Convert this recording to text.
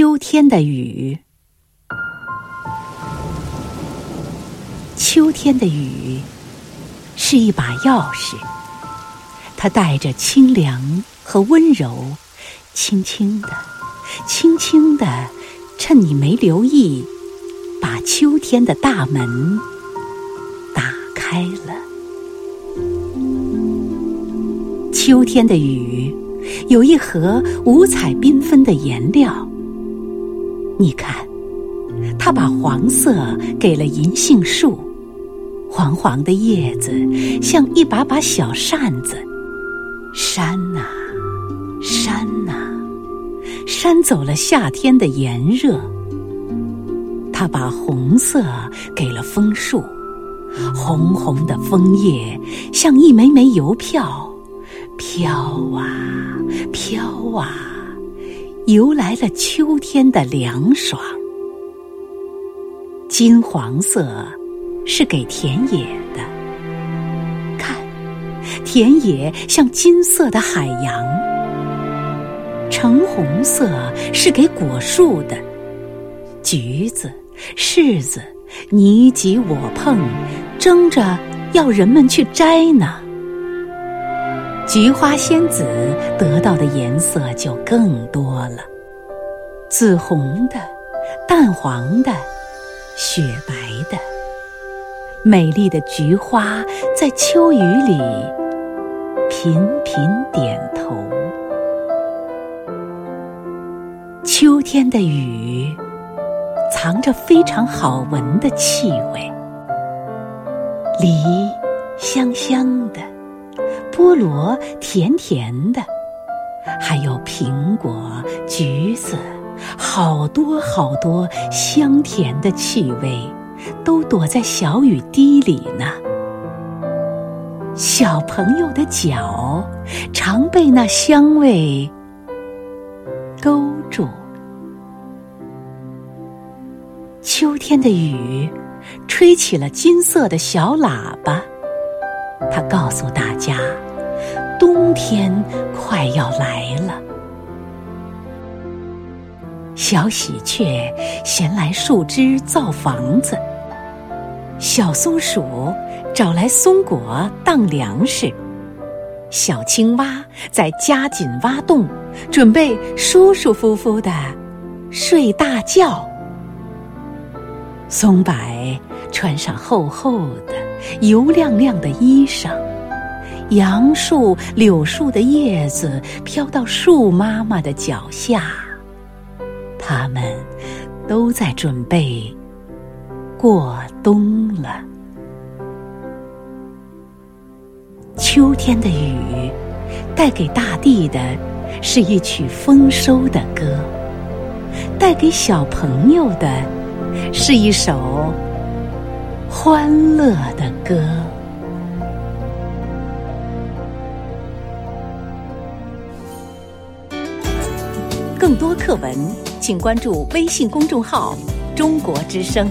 秋天的雨，秋天的雨是一把钥匙，它带着清凉和温柔，轻轻的，轻轻的，趁你没留意，把秋天的大门打开了。秋天的雨有一盒五彩缤纷的颜料。你看，它把黄色给了银杏树，黄黄的叶子像一把把小扇子，扇呐，扇呐，扇走了夏天的炎热。它把红色给了枫树，红红的枫叶像一枚枚邮票，飘啊，飘啊。游来了秋天的凉爽，金黄色是给田野的。看，田野像金色的海洋。橙红色是给果树的，橘子、柿子你挤我碰，争着要人们去摘呢。菊花仙子得到的颜色就更多了，紫红的、淡黄的、雪白的，美丽的菊花在秋雨里频频点头。秋天的雨藏着非常好闻的气味，梨香香的。菠萝甜甜的，还有苹果、橘子，好多好多香甜的气味，都躲在小雨滴里呢。小朋友的脚常被那香味勾住。秋天的雨，吹起了金色的小喇叭。他告诉大家，冬天快要来了。小喜鹊衔来树枝造房子，小松鼠找来松果当粮食，小青蛙在加紧挖洞，准备舒舒服服的睡大觉。松柏穿上厚厚的。油亮亮的衣裳，杨树、柳树的叶子飘到树妈妈的脚下，它们都在准备过冬了。秋天的雨，带给大地的是一曲丰收的歌，带给小朋友的是一首。欢乐的歌。更多课文，请关注微信公众号“中国之声”。